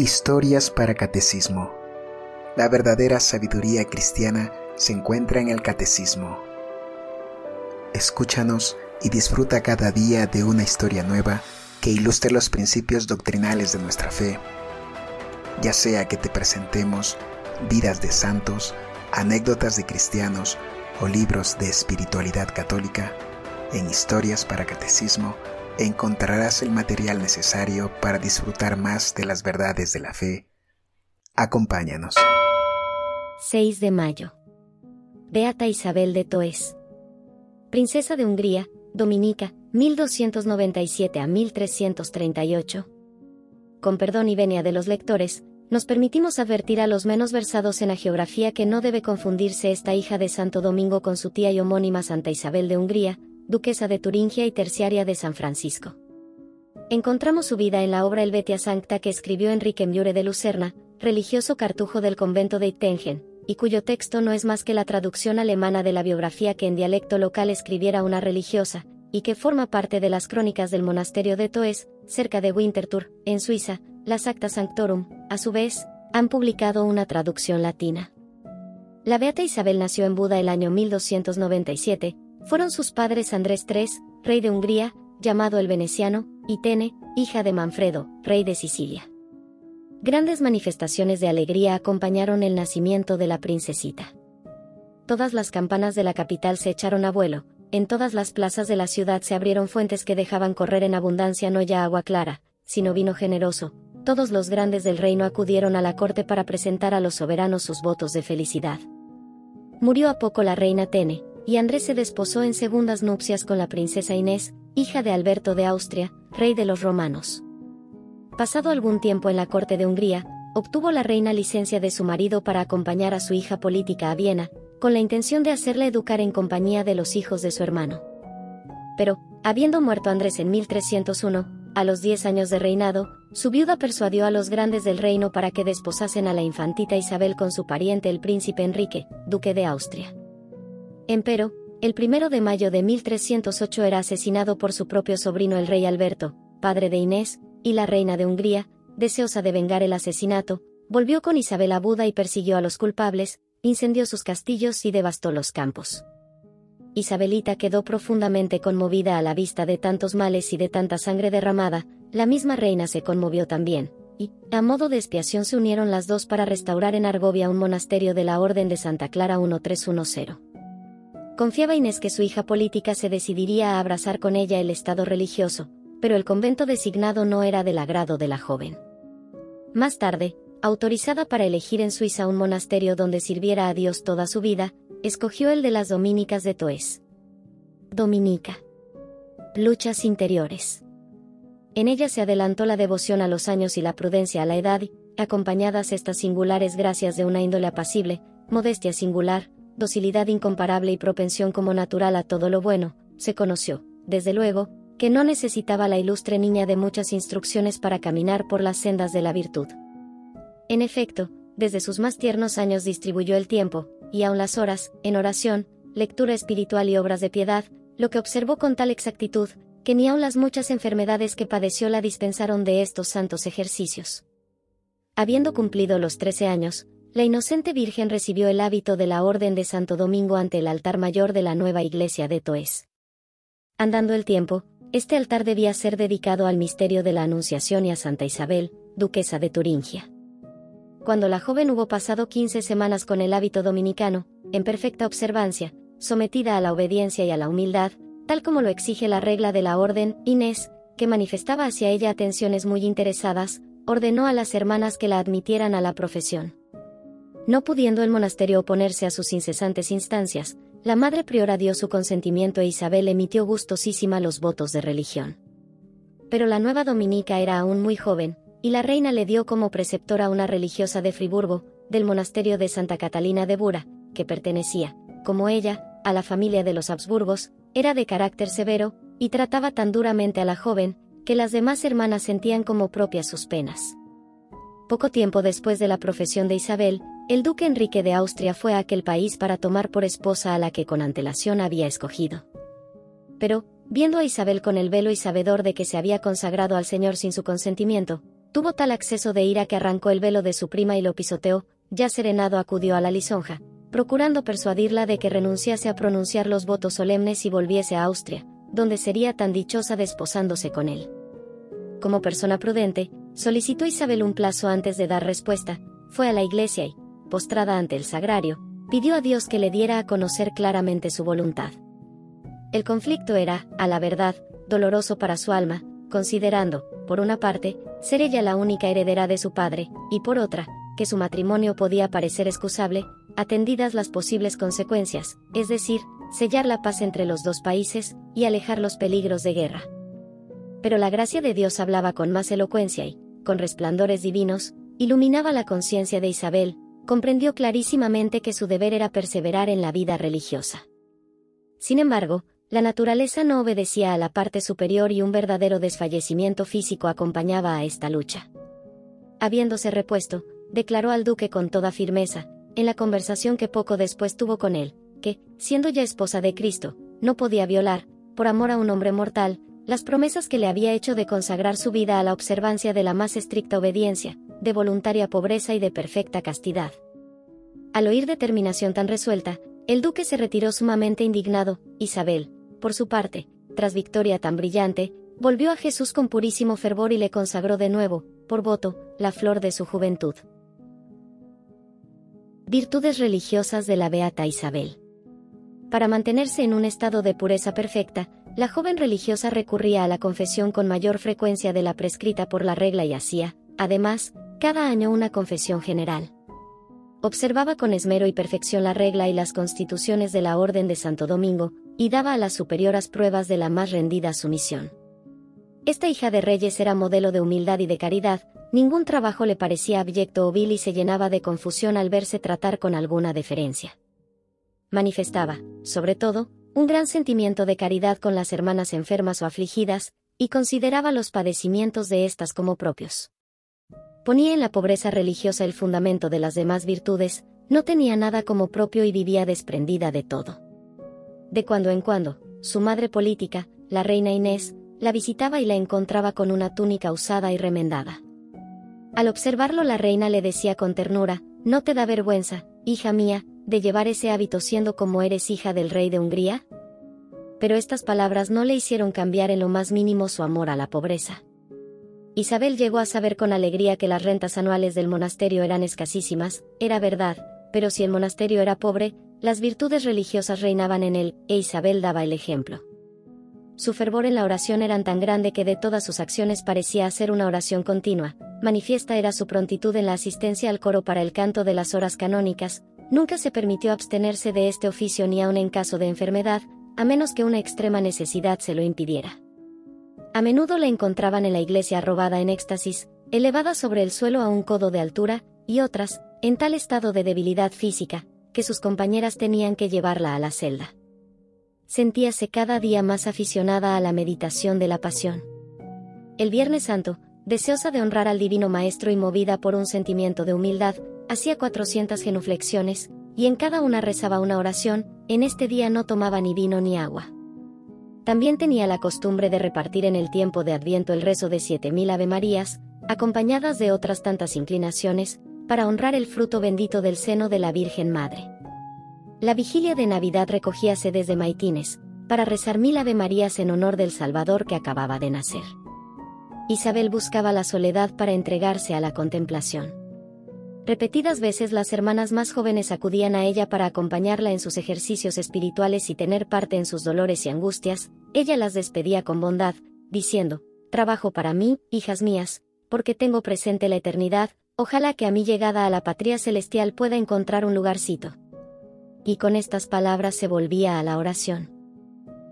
Historias para Catecismo. La verdadera sabiduría cristiana se encuentra en el Catecismo. Escúchanos y disfruta cada día de una historia nueva que ilustre los principios doctrinales de nuestra fe. Ya sea que te presentemos vidas de santos, anécdotas de cristianos o libros de espiritualidad católica, en Historias para Catecismo encontrarás el material necesario para disfrutar más de las verdades de la fe. Acompáñanos. 6 de mayo. Beata Isabel de Toes. Princesa de Hungría, Dominica, 1297 a 1338. Con perdón y venia de los lectores, nos permitimos advertir a los menos versados en la geografía que no debe confundirse esta hija de Santo Domingo con su tía y homónima Santa Isabel de Hungría, duquesa de Turingia y terciaria de San Francisco. Encontramos su vida en la obra Helvetia Sancta que escribió Enrique Miure de Lucerna, religioso cartujo del convento de Ittengen, y cuyo texto no es más que la traducción alemana de la biografía que en dialecto local escribiera una religiosa, y que forma parte de las crónicas del monasterio de Toes, cerca de Winterthur, en Suiza, las Acta Sanctorum, a su vez, han publicado una traducción latina. La Beata Isabel nació en Buda el año 1297, fueron sus padres Andrés III, rey de Hungría, llamado el Veneciano, y Tene, hija de Manfredo, rey de Sicilia. Grandes manifestaciones de alegría acompañaron el nacimiento de la princesita. Todas las campanas de la capital se echaron a vuelo, en todas las plazas de la ciudad se abrieron fuentes que dejaban correr en abundancia no ya agua clara, sino vino generoso. Todos los grandes del reino acudieron a la corte para presentar a los soberanos sus votos de felicidad. Murió a poco la reina Tene, y Andrés se desposó en segundas nupcias con la princesa Inés, hija de Alberto de Austria, rey de los romanos. Pasado algún tiempo en la corte de Hungría, obtuvo la reina licencia de su marido para acompañar a su hija política a Viena, con la intención de hacerla educar en compañía de los hijos de su hermano. Pero, habiendo muerto Andrés en 1301, a los 10 años de reinado, su viuda persuadió a los grandes del reino para que desposasen a la infantita Isabel con su pariente el príncipe Enrique, duque de Austria. Empero, el primero de mayo de 1308 era asesinado por su propio sobrino el rey Alberto, padre de Inés, y la reina de Hungría, deseosa de vengar el asesinato, volvió con Isabel a Buda y persiguió a los culpables, incendió sus castillos y devastó los campos. Isabelita quedó profundamente conmovida a la vista de tantos males y de tanta sangre derramada, la misma reina se conmovió también, y, a modo de expiación se unieron las dos para restaurar en Argovia un monasterio de la Orden de Santa Clara 1310. Confiaba Inés que su hija política se decidiría a abrazar con ella el estado religioso, pero el convento designado no era del agrado de la joven. Más tarde, autorizada para elegir en Suiza un monasterio donde sirviera a Dios toda su vida, escogió el de las dominicas de Toes. Dominica. Luchas interiores. En ella se adelantó la devoción a los años y la prudencia a la edad, acompañadas estas singulares gracias de una índole apacible, modestia singular, docilidad incomparable y propensión como natural a todo lo bueno, se conoció, desde luego, que no necesitaba la ilustre niña de muchas instrucciones para caminar por las sendas de la virtud. En efecto, desde sus más tiernos años distribuyó el tiempo, y aun las horas, en oración, lectura espiritual y obras de piedad, lo que observó con tal exactitud, que ni aun las muchas enfermedades que padeció la dispensaron de estos santos ejercicios. Habiendo cumplido los trece años, la inocente Virgen recibió el hábito de la Orden de Santo Domingo ante el altar mayor de la nueva iglesia de Toes. Andando el tiempo, este altar debía ser dedicado al misterio de la Anunciación y a Santa Isabel, duquesa de Turingia. Cuando la joven hubo pasado 15 semanas con el hábito dominicano, en perfecta observancia, sometida a la obediencia y a la humildad, tal como lo exige la regla de la orden, Inés, que manifestaba hacia ella atenciones muy interesadas, ordenó a las hermanas que la admitieran a la profesión. No pudiendo el monasterio oponerse a sus incesantes instancias, la madre priora dio su consentimiento e Isabel emitió gustosísima los votos de religión. Pero la nueva dominica era aún muy joven, y la reina le dio como preceptora una religiosa de Friburgo, del monasterio de Santa Catalina de Bura, que pertenecía, como ella, a la familia de los Habsburgos, era de carácter severo, y trataba tan duramente a la joven, que las demás hermanas sentían como propias sus penas. Poco tiempo después de la profesión de Isabel, el duque Enrique de Austria fue a aquel país para tomar por esposa a la que con antelación había escogido. Pero, viendo a Isabel con el velo y sabedor de que se había consagrado al Señor sin su consentimiento, tuvo tal acceso de ira que arrancó el velo de su prima y lo pisoteó, ya serenado acudió a la lisonja, procurando persuadirla de que renunciase a pronunciar los votos solemnes y volviese a Austria, donde sería tan dichosa desposándose con él. Como persona prudente, solicitó Isabel un plazo antes de dar respuesta, fue a la iglesia y, postrada ante el sagrario, pidió a Dios que le diera a conocer claramente su voluntad. El conflicto era, a la verdad, doloroso para su alma, considerando, por una parte, ser ella la única heredera de su padre, y por otra, que su matrimonio podía parecer excusable, atendidas las posibles consecuencias, es decir, sellar la paz entre los dos países y alejar los peligros de guerra. Pero la gracia de Dios hablaba con más elocuencia y, con resplandores divinos, iluminaba la conciencia de Isabel, comprendió clarísimamente que su deber era perseverar en la vida religiosa. Sin embargo, la naturaleza no obedecía a la parte superior y un verdadero desfallecimiento físico acompañaba a esta lucha. Habiéndose repuesto, declaró al duque con toda firmeza, en la conversación que poco después tuvo con él, que, siendo ya esposa de Cristo, no podía violar, por amor a un hombre mortal, las promesas que le había hecho de consagrar su vida a la observancia de la más estricta obediencia, de voluntaria pobreza y de perfecta castidad. Al oír determinación tan resuelta, el duque se retiró sumamente indignado, Isabel, por su parte, tras victoria tan brillante, volvió a Jesús con purísimo fervor y le consagró de nuevo, por voto, la flor de su juventud. Virtudes religiosas de la Beata Isabel. Para mantenerse en un estado de pureza perfecta, la joven religiosa recurría a la confesión con mayor frecuencia de la prescrita por la regla y hacía, además, cada año una confesión general. Observaba con esmero y perfección la regla y las constituciones de la Orden de Santo Domingo, y daba a las superioras pruebas de la más rendida sumisión. Esta hija de reyes era modelo de humildad y de caridad, ningún trabajo le parecía abyecto o vil y se llenaba de confusión al verse tratar con alguna deferencia manifestaba, sobre todo, un gran sentimiento de caridad con las hermanas enfermas o afligidas, y consideraba los padecimientos de éstas como propios. Ponía en la pobreza religiosa el fundamento de las demás virtudes, no tenía nada como propio y vivía desprendida de todo. De cuando en cuando, su madre política, la reina Inés, la visitaba y la encontraba con una túnica usada y remendada. Al observarlo la reina le decía con ternura, ¿no te da vergüenza, hija mía, de llevar ese hábito siendo como eres hija del rey de Hungría? Pero estas palabras no le hicieron cambiar en lo más mínimo su amor a la pobreza. Isabel llegó a saber con alegría que las rentas anuales del monasterio eran escasísimas, era verdad, pero si el monasterio era pobre, las virtudes religiosas reinaban en él, e Isabel daba el ejemplo. Su fervor en la oración era tan grande que de todas sus acciones parecía hacer una oración continua, manifiesta era su prontitud en la asistencia al coro para el canto de las horas canónicas, Nunca se permitió abstenerse de este oficio ni aun en caso de enfermedad, a menos que una extrema necesidad se lo impidiera. A menudo la encontraban en la iglesia robada en éxtasis, elevada sobre el suelo a un codo de altura, y otras, en tal estado de debilidad física, que sus compañeras tenían que llevarla a la celda. Sentíase cada día más aficionada a la meditación de la pasión. El Viernes Santo, deseosa de honrar al Divino Maestro y movida por un sentimiento de humildad, hacía 400 genuflexiones, y en cada una rezaba una oración, en este día no tomaba ni vino ni agua. También tenía la costumbre de repartir en el tiempo de Adviento el rezo de siete mil Ave Marías, acompañadas de otras tantas inclinaciones, para honrar el fruto bendito del seno de la Virgen Madre. La vigilia de Navidad recogíase desde Maitines, para rezar mil Ave Marías en honor del Salvador que acababa de nacer. Isabel buscaba la soledad para entregarse a la contemplación. Repetidas veces las hermanas más jóvenes acudían a ella para acompañarla en sus ejercicios espirituales y tener parte en sus dolores y angustias, ella las despedía con bondad, diciendo, Trabajo para mí, hijas mías, porque tengo presente la eternidad, ojalá que a mi llegada a la patria celestial pueda encontrar un lugarcito. Y con estas palabras se volvía a la oración.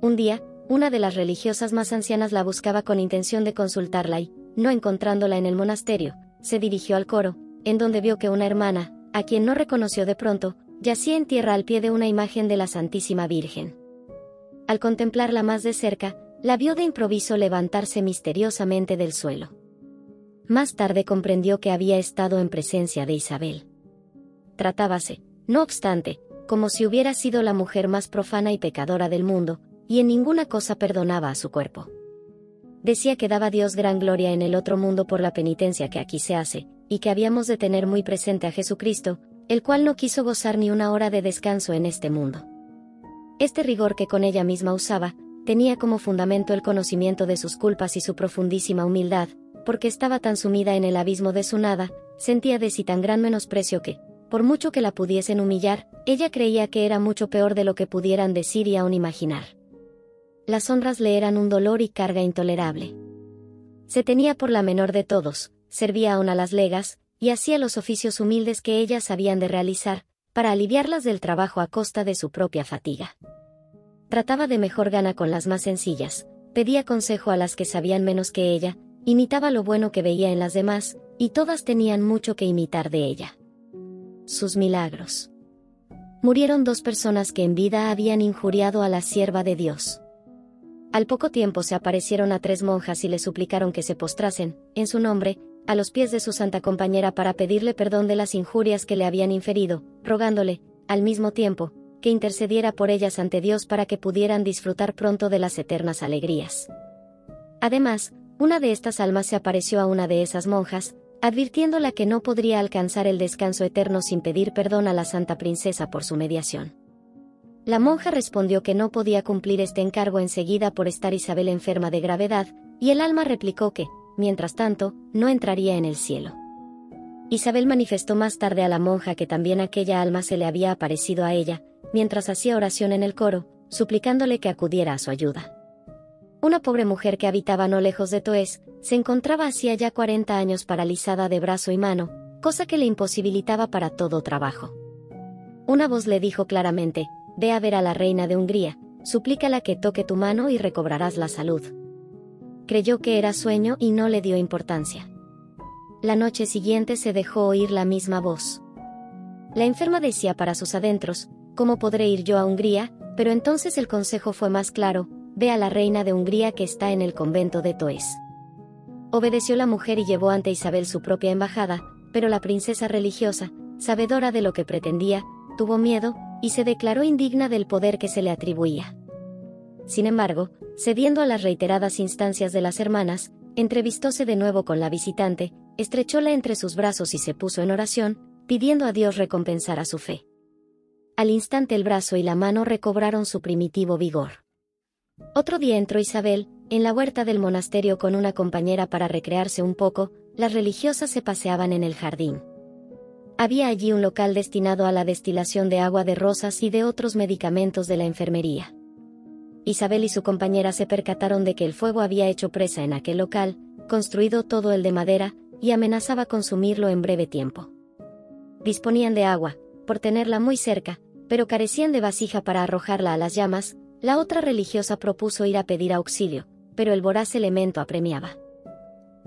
Un día, una de las religiosas más ancianas la buscaba con intención de consultarla y, no encontrándola en el monasterio, se dirigió al coro, en donde vio que una hermana, a quien no reconoció de pronto, yacía en tierra al pie de una imagen de la Santísima Virgen. Al contemplarla más de cerca, la vio de improviso levantarse misteriosamente del suelo. Más tarde comprendió que había estado en presencia de Isabel. Tratábase, no obstante, como si hubiera sido la mujer más profana y pecadora del mundo, y en ninguna cosa perdonaba a su cuerpo. decía que daba Dios gran gloria en el otro mundo por la penitencia que aquí se hace, y que habíamos de tener muy presente a Jesucristo, el cual no quiso gozar ni una hora de descanso en este mundo. Este rigor que con ella misma usaba, tenía como fundamento el conocimiento de sus culpas y su profundísima humildad, porque estaba tan sumida en el abismo de su nada, sentía de sí tan gran menosprecio que, por mucho que la pudiesen humillar, ella creía que era mucho peor de lo que pudieran decir y aún imaginar. Las honras le eran un dolor y carga intolerable. Se tenía por la menor de todos, servía aún a las legas, y hacía los oficios humildes que ellas habían de realizar, para aliviarlas del trabajo a costa de su propia fatiga. Trataba de mejor gana con las más sencillas, pedía consejo a las que sabían menos que ella, imitaba lo bueno que veía en las demás, y todas tenían mucho que imitar de ella sus milagros. Murieron dos personas que en vida habían injuriado a la sierva de Dios. Al poco tiempo se aparecieron a tres monjas y le suplicaron que se postrasen, en su nombre, a los pies de su santa compañera para pedirle perdón de las injurias que le habían inferido, rogándole, al mismo tiempo, que intercediera por ellas ante Dios para que pudieran disfrutar pronto de las eternas alegrías. Además, una de estas almas se apareció a una de esas monjas, advirtiéndola que no podría alcanzar el descanso eterno sin pedir perdón a la Santa Princesa por su mediación. La monja respondió que no podía cumplir este encargo enseguida por estar Isabel enferma de gravedad, y el alma replicó que, mientras tanto, no entraría en el cielo. Isabel manifestó más tarde a la monja que también aquella alma se le había aparecido a ella, mientras hacía oración en el coro, suplicándole que acudiera a su ayuda. Una pobre mujer que habitaba no lejos de Toés, se encontraba hacía ya 40 años paralizada de brazo y mano, cosa que le imposibilitaba para todo trabajo. Una voz le dijo claramente, ve a ver a la reina de Hungría, suplícala que toque tu mano y recobrarás la salud. Creyó que era sueño y no le dio importancia. La noche siguiente se dejó oír la misma voz. La enferma decía para sus adentros, ¿cómo podré ir yo a Hungría? Pero entonces el consejo fue más claro, ve a la reina de Hungría que está en el convento de Toés. Obedeció la mujer y llevó ante Isabel su propia embajada, pero la princesa religiosa, sabedora de lo que pretendía, tuvo miedo, y se declaró indigna del poder que se le atribuía. Sin embargo, cediendo a las reiteradas instancias de las hermanas, entrevistóse de nuevo con la visitante, estrechóla entre sus brazos y se puso en oración, pidiendo a Dios recompensar a su fe. Al instante el brazo y la mano recobraron su primitivo vigor. Otro día entró Isabel, en la huerta del monasterio con una compañera para recrearse un poco, las religiosas se paseaban en el jardín. Había allí un local destinado a la destilación de agua de rosas y de otros medicamentos de la enfermería. Isabel y su compañera se percataron de que el fuego había hecho presa en aquel local, construido todo el de madera, y amenazaba consumirlo en breve tiempo. Disponían de agua, por tenerla muy cerca, pero carecían de vasija para arrojarla a las llamas, la otra religiosa propuso ir a pedir auxilio, pero el voraz elemento apremiaba.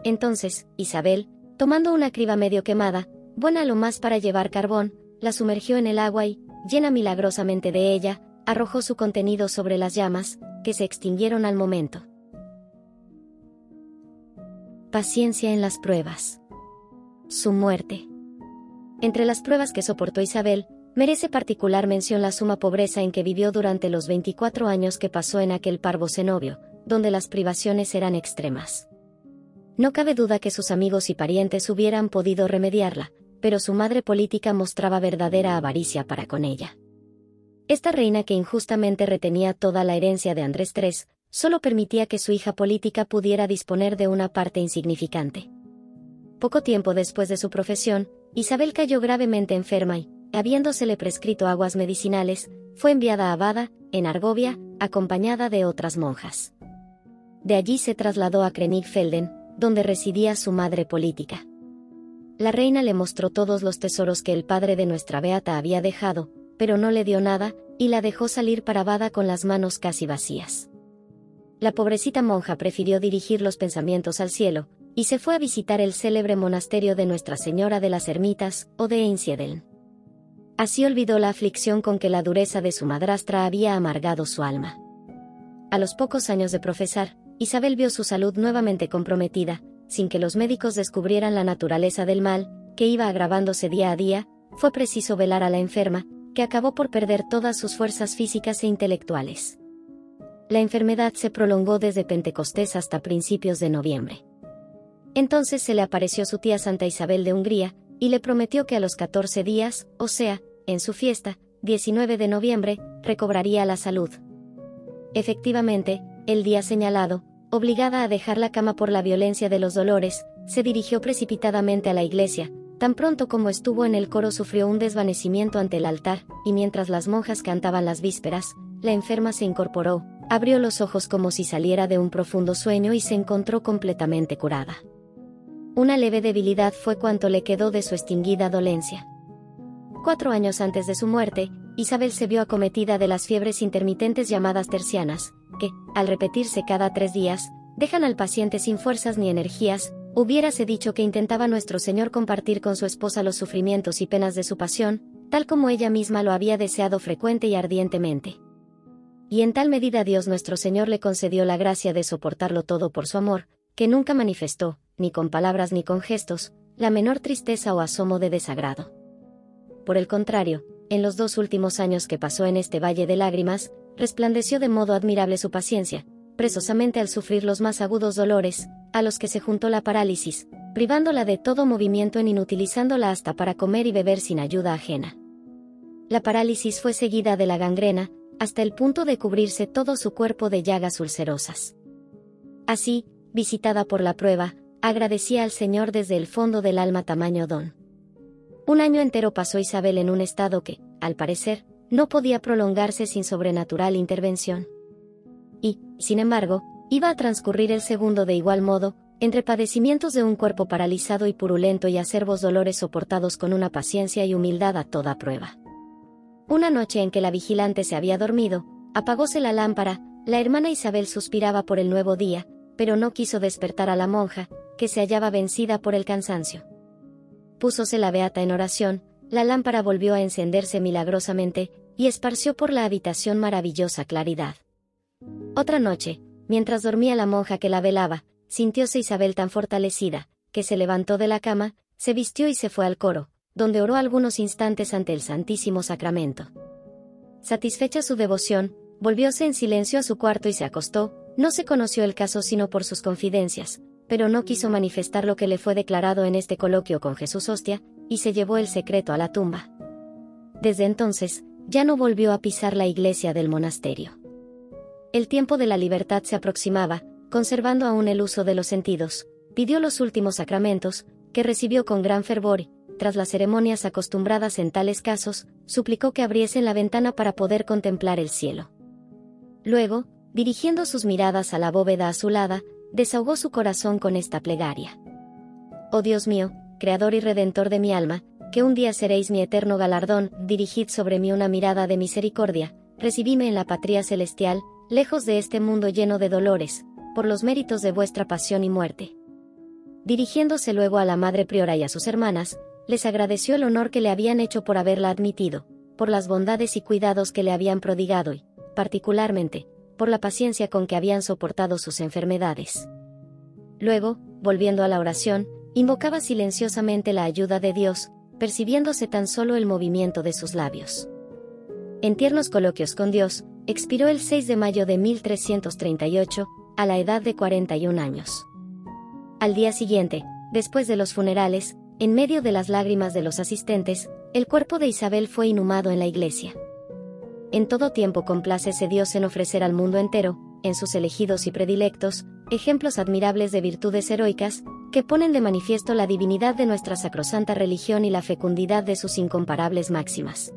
Entonces, Isabel, tomando una criba medio quemada, buena lo más para llevar carbón, la sumergió en el agua y, llena milagrosamente de ella, arrojó su contenido sobre las llamas, que se extinguieron al momento. Paciencia en las pruebas. Su muerte. Entre las pruebas que soportó Isabel, merece particular mención la suma pobreza en que vivió durante los 24 años que pasó en aquel parvo cenobio, donde las privaciones eran extremas. No cabe duda que sus amigos y parientes hubieran podido remediarla, pero su madre política mostraba verdadera avaricia para con ella. Esta reina que injustamente retenía toda la herencia de Andrés III, solo permitía que su hija política pudiera disponer de una parte insignificante. Poco tiempo después de su profesión, Isabel cayó gravemente enferma y, habiéndosele prescrito aguas medicinales, fue enviada a Abada, en Argovia, acompañada de otras monjas. De allí se trasladó a Krenigfelden, donde residía su madre política. La reina le mostró todos los tesoros que el padre de nuestra beata había dejado, pero no le dio nada, y la dejó salir para Abada con las manos casi vacías. La pobrecita monja prefirió dirigir los pensamientos al cielo, y se fue a visitar el célebre monasterio de Nuestra Señora de las Ermitas, o de Einsiedeln. Así olvidó la aflicción con que la dureza de su madrastra había amargado su alma. A los pocos años de profesar, Isabel vio su salud nuevamente comprometida, sin que los médicos descubrieran la naturaleza del mal, que iba agravándose día a día, fue preciso velar a la enferma, que acabó por perder todas sus fuerzas físicas e intelectuales. la enfermedad se prolongó desde Pentecostés hasta principios de noviembre. Entonces se le apareció su tía Santa Isabel de Hungría, y le prometió que a los 14 días, o sea, en su fiesta, 19 de noviembre, recobraría la salud. Efectivamente, el día señalado, obligada a dejar la cama por la violencia de los dolores, se dirigió precipitadamente a la iglesia, tan pronto como estuvo en el coro sufrió un desvanecimiento ante el altar, y mientras las monjas cantaban las vísperas, la enferma se incorporó, abrió los ojos como si saliera de un profundo sueño y se encontró completamente curada. Una leve debilidad fue cuanto le quedó de su extinguida dolencia. Cuatro años antes de su muerte, Isabel se vio acometida de las fiebres intermitentes llamadas tercianas, que, al repetirse cada tres días, dejan al paciente sin fuerzas ni energías, hubiérase dicho que intentaba nuestro Señor compartir con su esposa los sufrimientos y penas de su pasión, tal como ella misma lo había deseado frecuente y ardientemente. Y en tal medida Dios nuestro Señor le concedió la gracia de soportarlo todo por su amor, que nunca manifestó, ni con palabras ni con gestos, la menor tristeza o asomo de desagrado. Por el contrario, en los dos últimos años que pasó en este valle de lágrimas, resplandeció de modo admirable su paciencia, presosamente al sufrir los más agudos dolores, a los que se juntó la parálisis, privándola de todo movimiento en inutilizándola hasta para comer y beber sin ayuda ajena. La parálisis fue seguida de la gangrena, hasta el punto de cubrirse todo su cuerpo de llagas ulcerosas. Así, visitada por la prueba, agradecía al Señor desde el fondo del alma tamaño don. Un año entero pasó Isabel en un estado que, al parecer, no podía prolongarse sin sobrenatural intervención. Y, sin embargo, iba a transcurrir el segundo de igual modo, entre padecimientos de un cuerpo paralizado y purulento y acervos dolores soportados con una paciencia y humildad a toda prueba. Una noche en que la vigilante se había dormido, apagóse la lámpara, la hermana Isabel suspiraba por el nuevo día, pero no quiso despertar a la monja, que se hallaba vencida por el cansancio. Púsose la beata en oración, la lámpara volvió a encenderse milagrosamente, y esparció por la habitación maravillosa claridad. Otra noche, mientras dormía la monja que la velaba, sintióse Isabel tan fortalecida, que se levantó de la cama, se vistió y se fue al coro, donde oró algunos instantes ante el Santísimo Sacramento. Satisfecha su devoción, volvióse en silencio a su cuarto y se acostó, no se conoció el caso sino por sus confidencias, pero no quiso manifestar lo que le fue declarado en este coloquio con Jesús Hostia, y se llevó el secreto a la tumba. Desde entonces, ya no volvió a pisar la iglesia del monasterio. El tiempo de la libertad se aproximaba, conservando aún el uso de los sentidos, pidió los últimos sacramentos, que recibió con gran fervor y, tras las ceremonias acostumbradas en tales casos, suplicó que abriesen la ventana para poder contemplar el cielo. Luego, dirigiendo sus miradas a la bóveda azulada, desahogó su corazón con esta plegaria. Oh Dios mío, Creador y Redentor de mi alma, que un día seréis mi eterno galardón, dirigid sobre mí una mirada de misericordia, recibíme en la patria celestial, lejos de este mundo lleno de dolores, por los méritos de vuestra pasión y muerte. Dirigiéndose luego a la Madre Priora y a sus hermanas, les agradeció el honor que le habían hecho por haberla admitido, por las bondades y cuidados que le habían prodigado y, particularmente, por la paciencia con que habían soportado sus enfermedades. Luego, volviendo a la oración, invocaba silenciosamente la ayuda de Dios, percibiéndose tan solo el movimiento de sus labios. En tiernos coloquios con Dios, expiró el 6 de mayo de 1338, a la edad de 41 años. Al día siguiente, después de los funerales, en medio de las lágrimas de los asistentes, el cuerpo de Isabel fue inhumado en la iglesia en todo tiempo complácese Dios en ofrecer al mundo entero, en sus elegidos y predilectos, ejemplos admirables de virtudes heroicas, que ponen de manifiesto la divinidad de nuestra sacrosanta religión y la fecundidad de sus incomparables máximas.